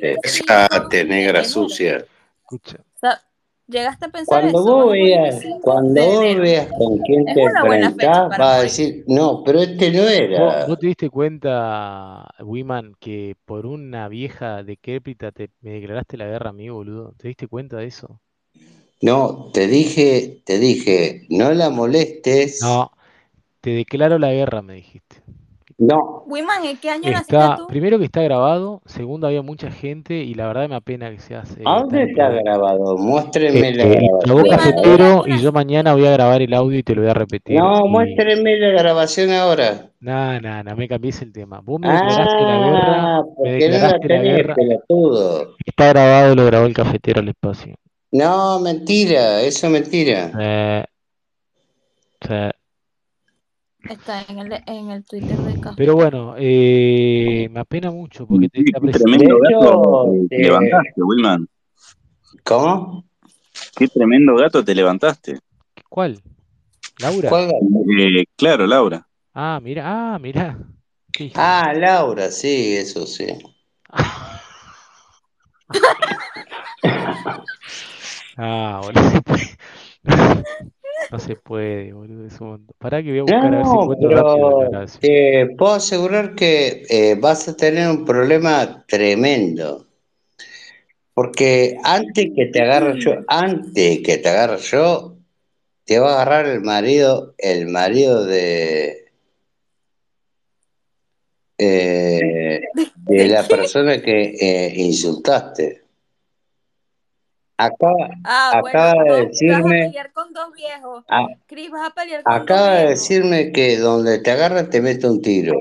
Dejate, negra sucia. Escucha. O sea, llegaste a pensar Cuando eso. vos veas, 5 cuando de vos veas con quién te enfrentás, vas a decir, no, pero este no ¿Vos, era. vos te diste cuenta, Wiman, que por una vieja decrépita te me declaraste la guerra a mí, boludo? ¿Te diste cuenta de eso? No, te dije, te dije, no la molestes. No, te declaro la guerra, me dijiste. No, Wiman, ¿en qué año naciste Está, tú? primero que está grabado, segundo había mucha gente y la verdad me apena que seas eh, ¿a dónde está grabado? Muéstreme la Eh, la grabación. ¿en qué cafetero y yo naciste? mañana voy a grabar el audio y te lo voy a repetir. No, Y muéstreme la grabación ahora. nada, nada, no me cambies el tema. Vos me declaraste la guerra, Ah, me porque no la declaraste la tenés, guerra. pelotudo. Está grabado, lo grabó el cafetero al espacio. No, mentira, eso es mentira. Eh, o sea, Está en el, en el Twitter de Café. pero bueno, eh, me apena mucho porque te, Sí, tremendo gato te, te- levantaste, Wilman. ¿cómo? Qué tremendo gato te levantaste. ¿Cuál? ¿Laura? Eh, claro, Laura. Ah, mira, ah, mira. Ah, Laura, sí, eso sí. Ah, boludo, no se puede. No boludo. Es un. Pará que voy a buscar a ver si No, encuentro rápido la pero grabación. te puedo asegurar que eh, vas a tener un problema tremendo. Porque antes que te agarre yo, antes que te agarre yo, te va a agarrar el marido, el marido de, eh, de ¿De la persona que eh, insultaste. Acaba, Ah, bueno, acaba de dos, vas a decirme, pelear con dos viejos. a- Cris, vas a pelear con dos acaba de viejos. decirme que donde te agarra te mete un tiro.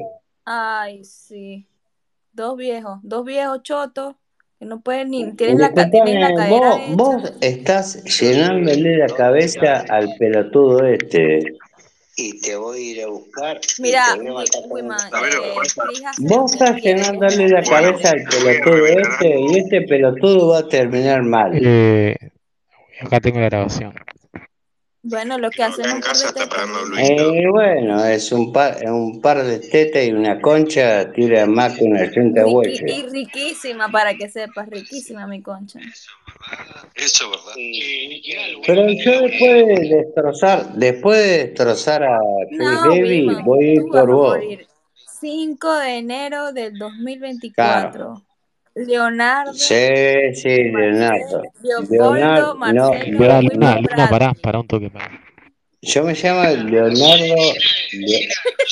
Ay, sí. Dos viejos, dos viejos chotos que no pueden ni, tienen la, ca- tienen la cadera vos, vos estás llenándole la cabeza al pelotudo este. Y te voy a ir a buscar Mira, eh, Vos estás llenándole la cabeza al pelotudo este y este pelotudo va a terminar mal. Eh, acá tengo la grabación. Bueno, lo que hacen un par de tetas. Eh, bueno, es un par, un par de tetas y una concha, tira más que una Riqui- hueso. y riquísima, para que sepas, riquísima mi concha. Eso, ¿verdad? Pero yo después de destrozar, después de destrozar a Chris No, Wiman, voy a ir por a vos. morir. 5 de enero del 2024. Leonardo, Sí, sí, Leonardo. Leopoldo, Leonardo, no, Marcelo, Pará, Leo- Luna, Luna, pará, pará un toque, pará. yo me llamo Leonardo, Le-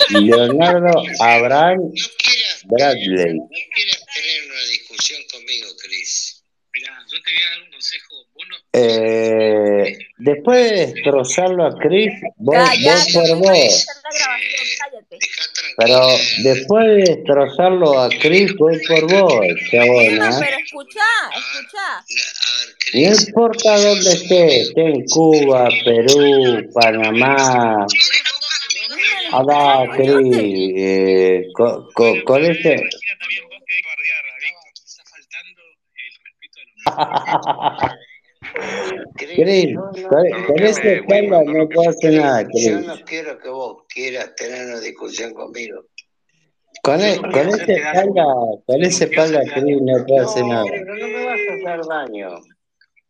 Leonardo Abraham No quieras, Bradley. no quieras tener una discusión conmigo, Chris. Mirá, yo te voy a dar un consejo. Vos Eh, después de destrozarlo a Chris, voy, voy Cállate, por vos. Pero después de destrozarlo a Chris, voy por vos, chabona. pero escucha, escucha. A ver, No importa dónde esté, esté en Cuba, Perú, Panamá. Ahora. Cris, eh, con, con, con ese. Está faltando el respeto a los Cris, con, con ese espalda no puedo hacer nada, Yo Cris. no quiero que vos quieras tener una discusión conmigo. Con, e- con ese espalda, con ese espalda, Cris, no puedo hacer nada. pero no me vas a hacer daño.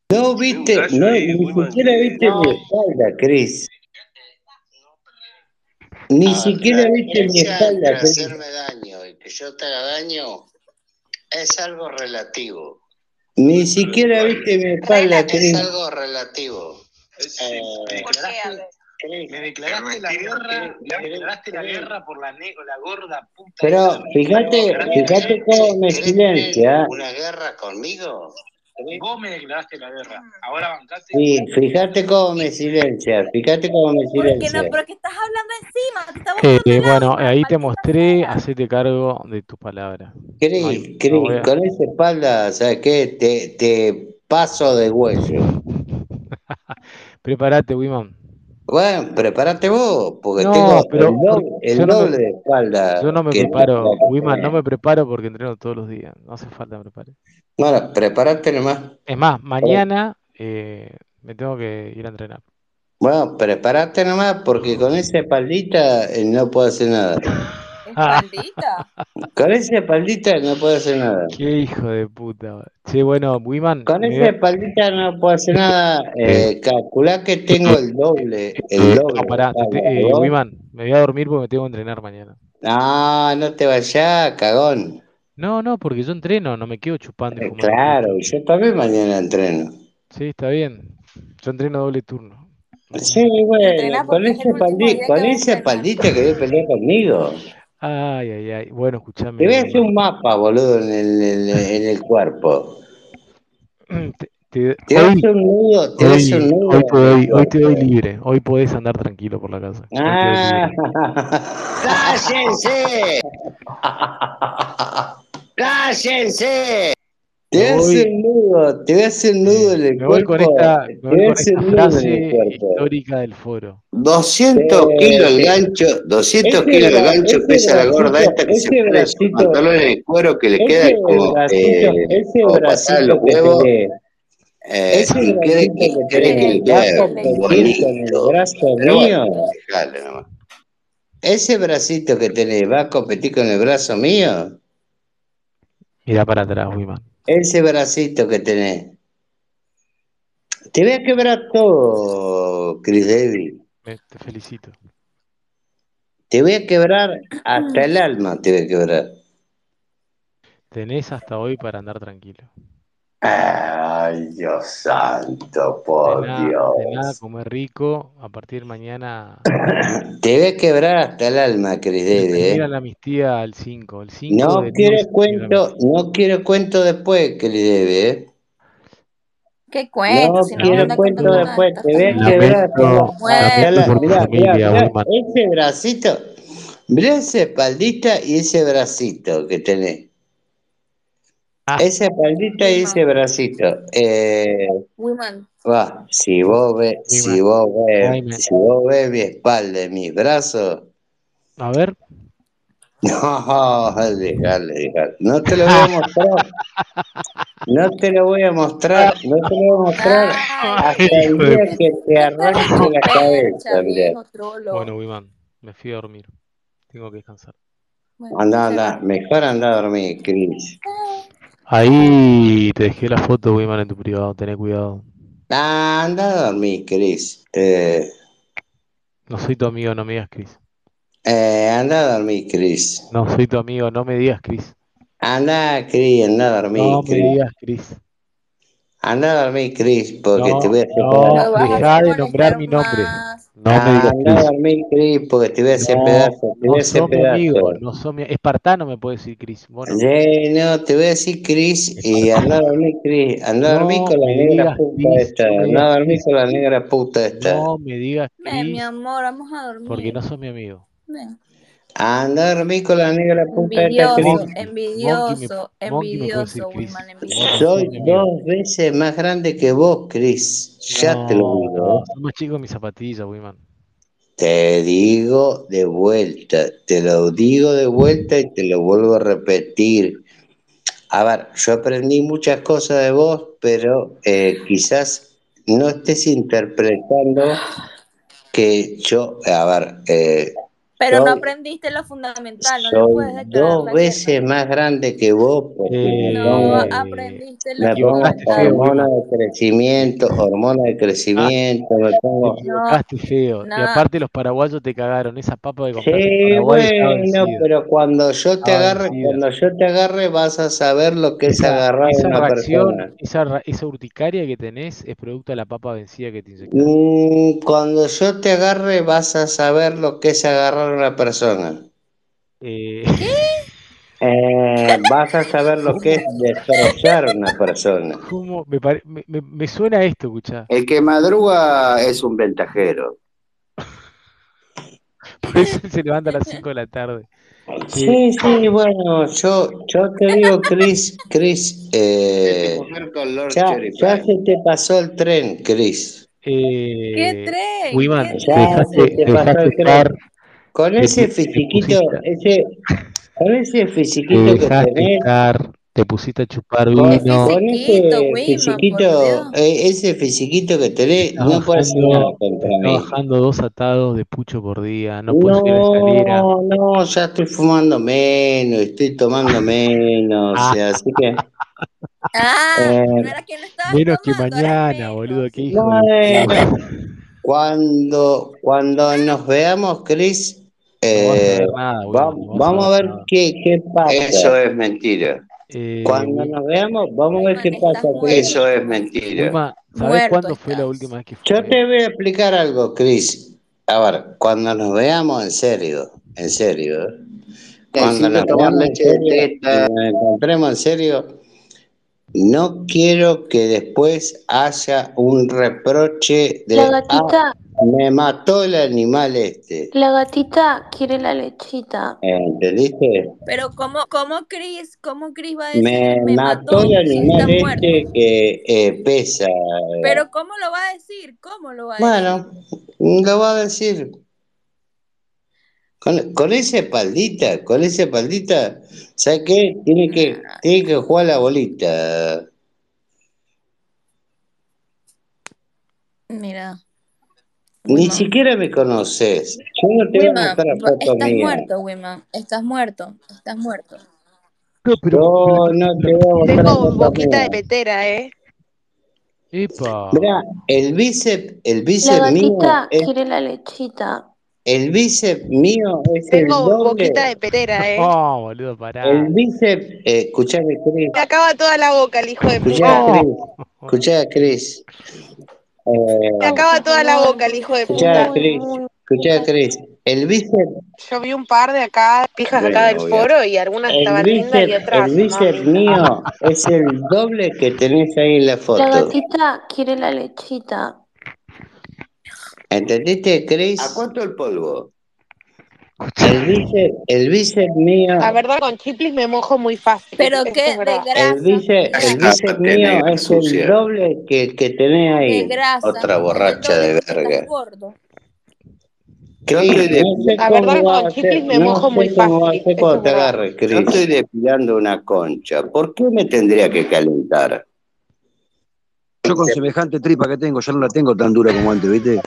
No viste, no, ni siquiera viste mi espalda, Cris. Ni siquiera La viste mi espalda, Cris. hacerme daño y que yo te haga daño es algo relativo. Ni siquiera viste mi espalda, Es Cris. algo relativo. Eh, ¿Por qué? A ver. Me declaraste la guerra, me declaraste la guerra por la, gorda puta. Pero fíjate, fíjate cómo me ¿Querés silencia. una guerra conmigo? Vos me declaraste la guerra. Ahora bancate. Sí, fíjate cómo me silencia, fíjate cómo me ¿Por qué no? silencia. Porque estás hablando encima, te Eh, bueno, ahí te mostré, sea. hacete cargo de tus palabras. Cris, No hay- Cris, no voy a- con esa espalda, ¿sabes qué? Te, te paso de hueso. Prepárate, Wiman. Bueno, prepárate vos, porque No, tengo pero el doble, el yo no me- doble de espalda. Yo no me preparo, Wiman, no me preparo porque entreno todos los días. No hace falta preparar. Bueno, prepárate nomás. Es más, mañana eh, me tengo que ir a entrenar. Bueno, prepárate nomás, porque con esa espaldita eh, no puedo hacer nada. espaldita. Con esa espaldita no puedo hacer nada. Qué hijo de puta. Che, bueno, Wiman, Con esa voy espaldita no puedo hacer nada. Eh, calculá que tengo el doble. El doble. No, pará, te- eh. Wiman, me voy a dormir porque me tengo que entrenar mañana. No, no te vayas, cagón. No, no, porque yo entreno, no me quedo chupando Eh, claro, yo también mañana entreno. Sí, está bien. Yo entreno doble turno. Sí, bueno, con esa espaldita, que vas a pelear conmigo. Ay, ay, ay. Bueno, escúchame. Te voy a hacer un mapa, boludo, en el, en el- en el cuerpo. Te- te- Te voy a hoy, hacer un nudo, te voy a hoy, hacer un nudo. hoy te doy, hoy te doy cuerpo. libre. Hoy podés andar tranquilo por la casa. Ah. ¡Cállense! ¡Cállense! Te voy voy- hacer un nudo, te voy hacer un nudo en el Me voy cuerpo. con esta, me Te voy voy con esta en frase el histórica del foro. 200 Sí, kilos el gancho, 200 Ese kilos el gancho pesa la gorda esta que se pone sus bracito, pantalones de cuero que le queda como, bracito, eh, ese como pasar los bracito que huevos tenés, eh, ese y cree bracito que, que que tenés, le ¿va a queda competir con el. Ese bracito que tenés, ¿va a competir con el brazo mío? Mira para atrás, Wiman. Ese bracito que tenés. Te voy a quebrar todo, Chris David. Me- te felicito. Te voy a quebrar hasta el alma, te voy a quebrar. Tenés hasta hoy para andar tranquilo. Ay, Dios santo, por De nada, de nada, Dios. comer rico. A partir de mañana. Te a quebrar hasta el alma, Chris David, Termina ¿eh? la amnistía el 5. El 5 No de quiero cuento, no quiero cuento después, Chris David, ¿eh? ¿Qué cuento? No Si no quiero cuento nada, después, te fumando. quebrar mirá, ese bracito, mirá esa espaldita y ese bracito que tenés. Ah, Esa espaldita y ese bracito. Eh, Wiman, va, si vos ves, si vos ves, si vos ves mi espalda y mis brazos, A ver. no, dejale, dejale. No te lo voy a mostrar, no te lo voy a mostrar, no te lo voy a mostrar Ay, hasta el día que te arranque la cabeza, mirá. Bueno, Wiman, me fui a dormir. Tengo que descansar. Bueno, Anda, anda, mejor anda a dormir, Cris. Ahí te dejé la foto, Wiman, en tu privado. Tené cuidado. Ah, anda a dormir, Cris. Eh, No soy tu amigo, no me digas Chris. eh, anda a dormir, Cris. No soy tu amigo, no me digas Chris. Anda, Cris, anda a dormir, No me digas Chris. Anda a dormir, Cris, porque te No, voy a hacer no, pedazos. No vas a dejá de nombrar mi nombre. más. No me digas Chris. dormir, Cris, porque te voy a hacer No, pedazos, te voy no a hacer mi amigo, no sos mi... Espartano me puede decir Chris. Vos no. Sí, no, te voy a decir Cris y anda a dormir, Cris. Anda a dormir No con la negra puta Chris, esta. no me Anda a digas dormir con la negra puta esta. No me digas Ven, mi amor, vamos a porque dormir. no sos mi amigo. Ven. Anda a dormir con la negra puta esta, Cris. Envidioso, me, envidioso, me envidioso, sos Soy dos veces más grande que vos, Chris. Ya te lo digo. Más chico mis zapatillas, Wiman. Te digo de vuelta, te lo digo de vuelta y te lo vuelvo a repetir. A ver, yo aprendí muchas cosas de vos, pero eh, quizás no estés interpretando que yo, a ver, eh, Pero no aprendiste lo fundamental, no puedes declarar dos la veces más grande que vos porque me No Eh, aprendiste te lo fundamental. hormona de crecimiento, hormona de Ah, crecimiento, me pongo... No, feo. Y aparte los paraguayos te cagaron. Esa papa que compraste Sí, bueno, pero cuando yo te agarre, cuando yo te agarre vas a saber lo que es Esa, agarrar a esa una reacción, persona. esa, ra- esa urticaria que tenés es producto de la papa vencida que te inyectaste. Mm, Cuando yo te agarre vas a saber lo que es agarrar una persona. Eh, Eh, vas a saber lo que es destrozar una persona. ¿Cómo? Me, pare- me, me- me suena esto, escuchá. El que madruga es un ventajero. Por eso se levanta a las 5 de la tarde. Sí, sí, bueno, yo, yo te digo, Chris, Chris, eh, ya, ya se te pasó el tren, Chris. ¿Qué eh, ¿Qué te Ya tren? dejaste, se te te pasó dejaste el tren. estar, Con ese fisiquito, ese, con ese fisiquito que tenés, estar, Te pusiste a chupar vino. con fisiquito, ese fisiquito, eh, ese fisiquito que tenés, Estás no puede hacer nada contra mí. bajando dos atados de pucho por día. No puedes subir la escalera. No, no, ya estoy fumando menos, estoy tomando menos, o sea, así que, Ah, eh, no que no Menos que tomando, mañana, boludo. Qué hijo de puta. cuando, cuando nos veamos, Chris, No a eh, nada. No vamos a ver qué, qué pasa. Eso es mentira. Eh, Cuando nos veamos, vamos a ver qué pasa. Eso es mentira. Wiman, ¿sabés Muerto cuándo fue la última vez que Yo fumé? te voy a explicar algo, Chris. A ver, cuando nos veamos en serio, en serio, cuando Necesito nos veamos en serio nos encontremos en serio, no quiero que después haya un reproche de, La ah, gatita, me mató el animal este. la gatita quiere la lechita. ¿Entendiste? Pero ¿cómo, cómo Chris, cómo Chris va a decir Me me mató mató el animal muerto? este que eh, pesa. Pero ¿cómo lo va a decir? ¿Cómo lo va a decir? Bueno, lo va a decir. Con, con esa espaldita, con esa espaldita, ¿sabes qué? Tiene que, tiene que jugar la bolita. Mira, Ni siquiera me conoces. Yo no te voy a mostrar va- fotos estás mías. muerto, Wiman. Estás muerto, estás muerto. No, pero, Yo no te voy a mostrar Tengo boquita de mías. petera, ¿eh? epa. Mirá, el bíceps, el La bíceps mío gatita es, quiere la lechita. el bíceps mío es el Tengo boquita doble. de petera, ¿eh? Oh, boludo, pará. El bíceps, eh, escuchame, Chris. Me acaba toda la boca el hijo de Escuchá, puta. Chris. Escuchá, Chris. Eh, Me acaba toda la boca el hijo de puta. Escuchá. El bíceps, Yo vi un par de acá, pijas acá del a... foro y algunas el estaban lindas y bíceps, otras el bíceps mío es el doble que tenés ahí en la La foto. gatita quiere la lechita. ¿Entendiste, ¿A Chris? cuánto el polvo? El bíceps, el bíceps mío, La verdad, con chiplis me mojo muy fácil. Pero qué es de verdad. el grasa, bíceps, de el grasa, bíceps mío es el doble que, que tenés de ahí. grasa. Otra borracha de verga. gordo. Yo estoy, no sé de- La verdad, con chiplis me no mojo muy fácil. cuando te verdad. agarre, yo estoy depilando una concha. ¿Por qué me tendría que calentar? Yo con semejante tripa que tengo, ya no la tengo tan dura como antes, ¿viste?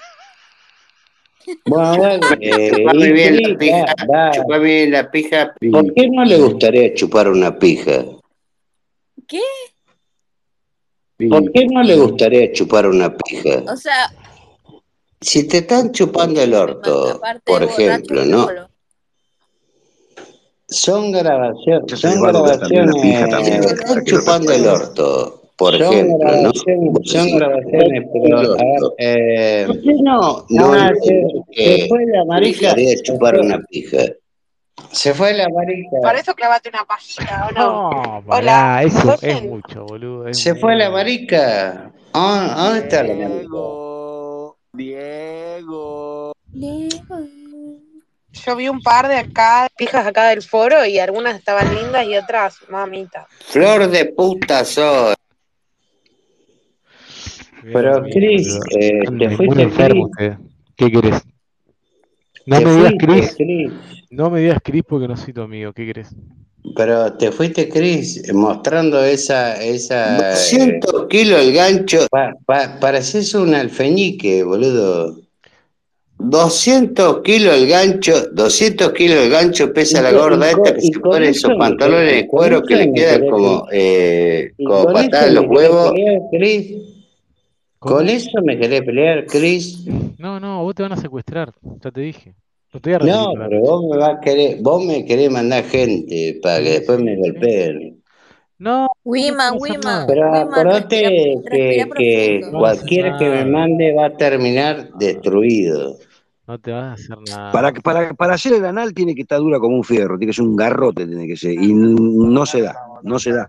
Bueno, bueno, eh, Chupame y bien la pija, da, da. chupame bien la pija. ¿Por qué no le gustaría chupar una pija? ¿Qué? ¿Por qué no le gustaría chupar una pija? O sea, Si te están chupando el orto, por ejemplo, ¿no? Son grabaciones, son grabaciones, también, te están chupando el orto, por trolo. ejemplo, Son ¿no? son grabaciones, pero ver, orto. eh, ¿Por qué no? No ah, se, entiendo se fue la marica, gustaría se chupar fue, una pija. se fue la marica, Para eso clavate una pajita, ¿o no? No, Hola, eso ¿me es mucho, boludo, es se fue la marica. ¿A a dónde está la marica? Diego, Diego. Diego. Yo vi un par de acá, pijas acá del foro y algunas estaban lindas y otras mamita. Flor de puta soy. Pero boludo. eh, Están te fuiste Chris, ustedes. ¿Qué querés? No me digas Chris, Chris, no me digas Chris porque no soy tu amigo, ¿qué querés? pero te fuiste Chris mostrando esa, esa, eh, 200 kilos el gancho. pa- pa- pareces un alfeñique, boludo. 200 kilos el gancho, 200 kilos el gancho pesa Y la gorda esta que se pone eso esos pantalones de cuero que le quedan como, eh, como patadas en los huevos. pelear, Con eso me querés pelear, Chris. No, no, vos te van a secuestrar, ya te dije. No te voy a No, pero vos me vas a querer, vos me querés mandar gente para que después me golpeen. No, no te Wiman, van a hacer Wiman, nada. Pero acordate que, que cualquiera que me mande va a terminar destruido. No te vas a hacer Para, nada. para, para hacer el anal tiene que estar dura como un fierro, tiene que ser un garrote, tiene que ser. Y no se da, no se da.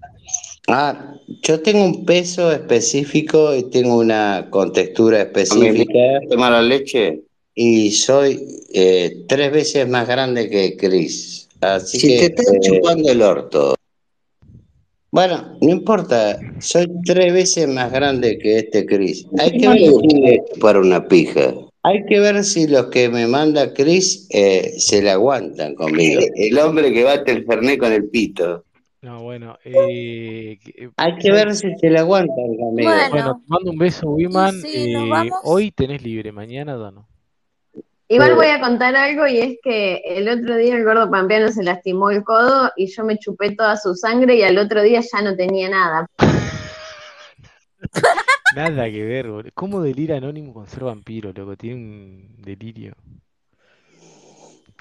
Ah, yo tengo un peso específico y tengo una contextura ¿Me específica tomar la leche? y soy eh, tres veces más grande que Chris. Así Si te están eh, chupando el orto, bueno, no importa, soy tres veces más grande que este Chris. ¿por Hay que ver le si, gustaría chupar una pija? hay que ver si los que me manda Chris eh, se la aguantan conmigo. El hombre que bate el fernet con el pito. No, bueno, eh, eh, Hay que ver si se le aguanta el amigo. Bueno, Bueno, te mando un beso, Wiman. si eh, hoy tenés libre, mañana ya no. Igual voy a contar algo y es que el otro día el gordo pampeano se lastimó el codo y yo me chupé toda su sangre y al otro día ya no tenía nada. Nada que ver, boludo. ¿Cómo delira Anónimo con ser vampiro, loco? Tiene un delirio.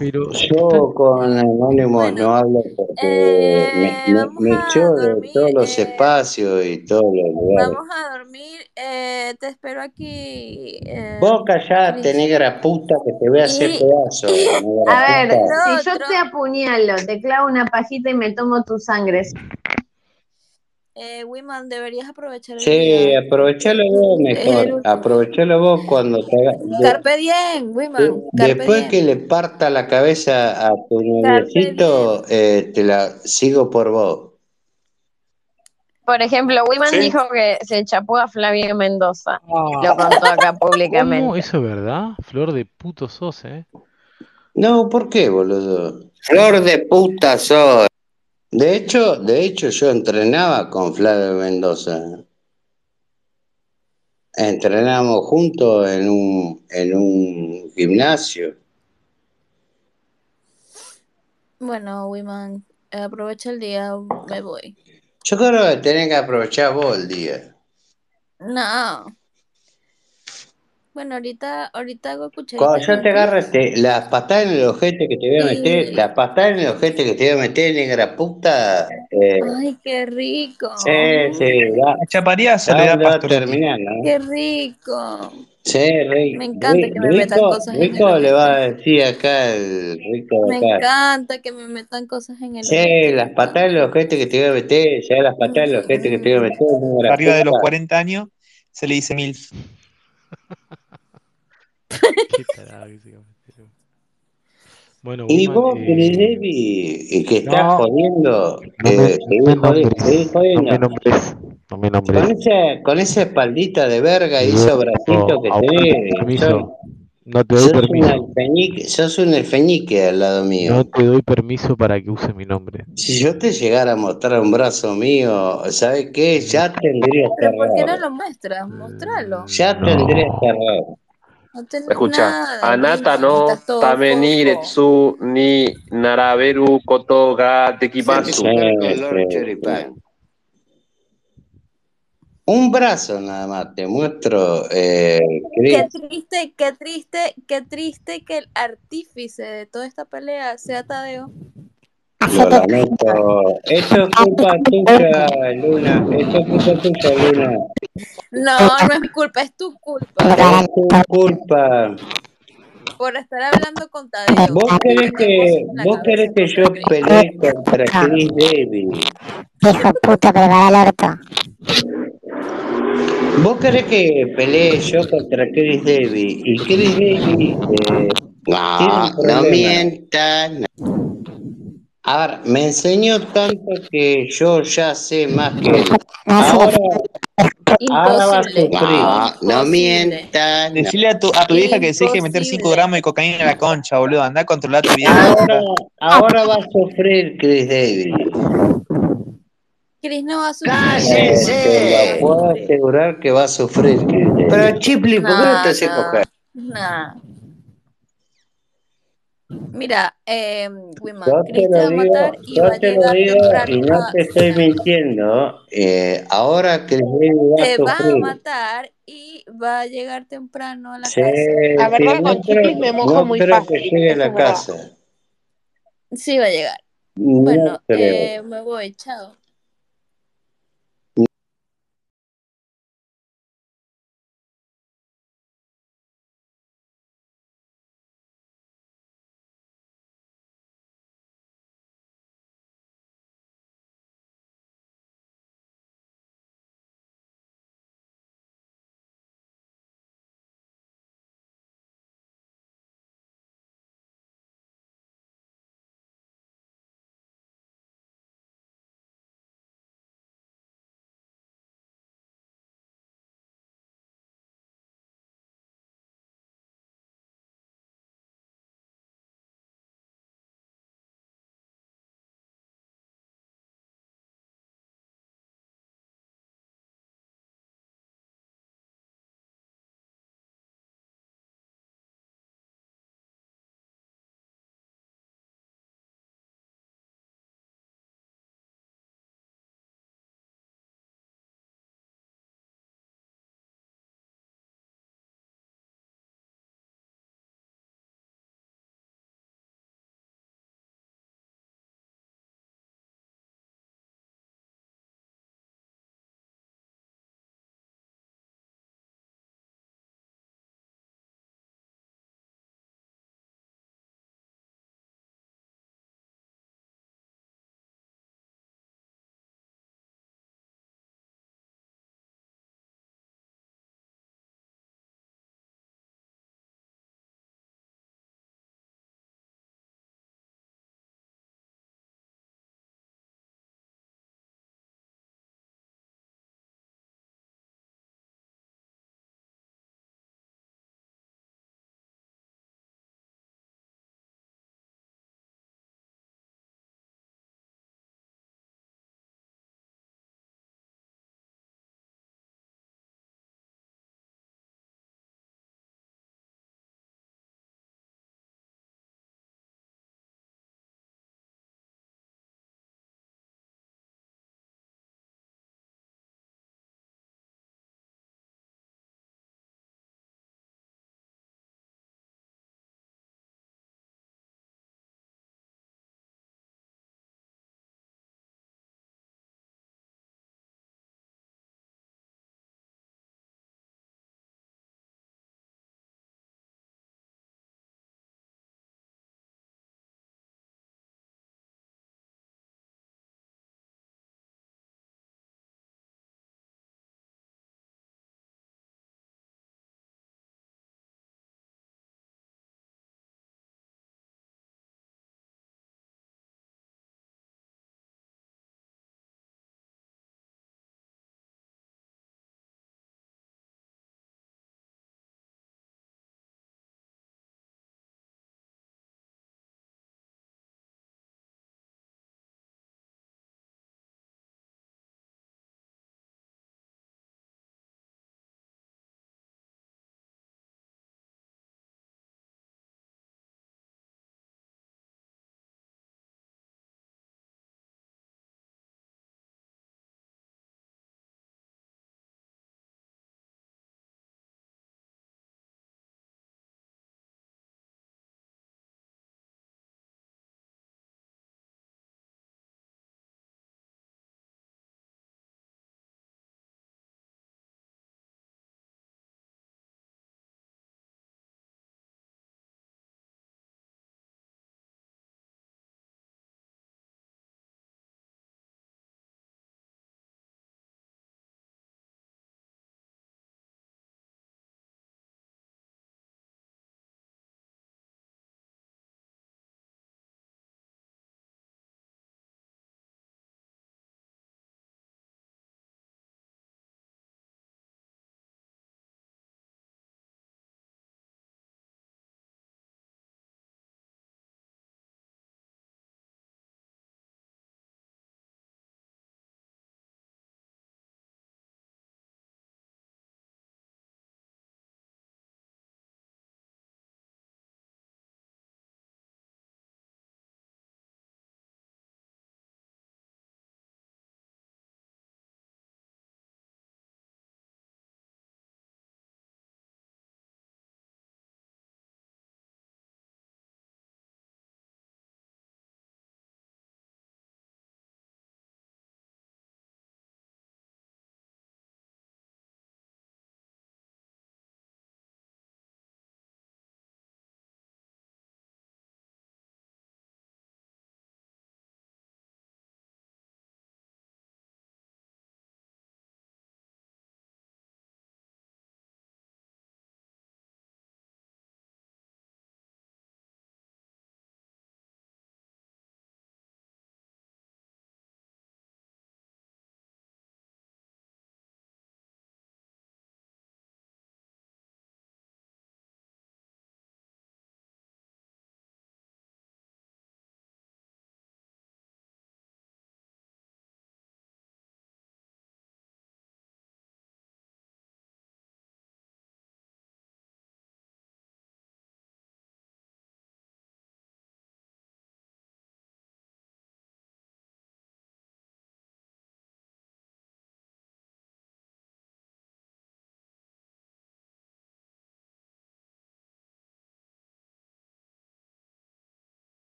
Pero están... Yo con Anónimos bueno, no hablo porque eh, me, me, vamos me echó de todos los eh, espacios y todos los lugares. vamos a dormir, eh, te espero aquí, eh, Vos callate, negra puta, que te voy a hacer Y, pedazo, A ver, si yo te apuñalo, te clavo una pajita y me tomo tu sangre, eh, Wiman, deberías aprovechar el Sí, día. aprovechalo vos mejor, aprovechalo vos cuando te haga- de- Carpe diem, Wiman, carpe después que le parta la cabeza a tu noviecito, eh, te la sigo por vos. Por ejemplo, Wiman Sí. dijo que se chapó a Flavia Mendoza. Lo Ah, contó acá ¿cómo? públicamente. ¿Eso es verdad? Flor de puto sos, ¿eh? No, ¿por qué, boludo? Flor de puta soy. De hecho, de hecho yo entrenaba con Flavio Mendoza. Entrenábamos juntos en un, en un gimnasio. Bueno, Wiman, aprovecha el día, me voy. Yo creo que tenés que aprovechar vos el día. No. Bueno, ahorita, ahorita hago Cuando cucharitas yo te el agarre pis te- las patadas en el ojete que te voy a meter, las patadas en el ojete que te voy a meter, negra puta, eh, ¡Ay, qué rico! sí, sí, La chaparía va Soledad donde va a Pastoruti. terminar, ¿no? ¡Qué rico! Sí, Me ri- encanta que me metan rico, cosas en el rico le va a ojete. decir acá el rico Me de acá. encanta que me metan cosas en el Sí, ojete, las me patadas en el ojete que te voy a meter, ya las patadas en el ojete que te voy a meter, Arriba de los puta. 40 años se le dice mil. Qué tarado que se cometió. Bueno, Y Wiman, vos, eh, y que estás no, jodiendo, no me, eh, no me jodi- seguís nombres, no me jodiendo. nombres, no me Con esa, con esa espaldita de verga y esos bracitos que tenés, permiso, son, no te doy sos un permiso, alfeñique, sos un alfeñique al lado no mío. te doy permiso para que use mi nombre. Si yo te llegara a mostrar un brazo mío, ¿sabes qué? Ya tendrías Pero ¿por qué no terror. lo muestras? Mostralo. Ya tendrías No, terror. Escucha, anata no estás todo tameni fofo. retsu ni naraberu koto ga. Un brazo nada más, te muestro, eh, Qué triste, qué triste, qué triste que el artífice de toda esta pelea sea Tadeo. Lo lamento. Esto es culpa tuya, Luna. Esto es culpa tuya, Luna. No, no es mi culpa, es tu culpa. Es tu culpa. Por estar hablando con Tadeo. Vos querés que, vos querés que yo pelee contra Chris Davis. Hijo de puta, prepara el orto. Vos querés que pelee yo contra Chris Davis. Y Chris Davis eh, No, no mientas. no. A ver, me enseñó tanto que yo ya sé más que él. Ahora, ahora va a sufrir. No, no mientas. no. Decirle a tu, a tu vieja que se deje de meter 5 imposible. gramos de cocaína en la concha, boludo. Anda a controlar tu vieja. Ahora, ahora va a sufrir Chris Davis. Chris no va a sufrir. Eh, te lo puedo asegurar que va a sufrir Chris Davis. Pero Chipli, ¿por qué no te haces No, coger? no. Mira, eh, Wiman, Yo te lo a digo, matar y yo va a te lo llegar digo temprano y no te estoy mintiendo. Eh, ahora Davis va te va a matar y va a llegar temprano a la Sí, casa. La sí, verdad, no con creo, me mojo no muy creo que fácil. llegue a la casa. Sí, va a llegar. No Bueno, eh, me voy, chao.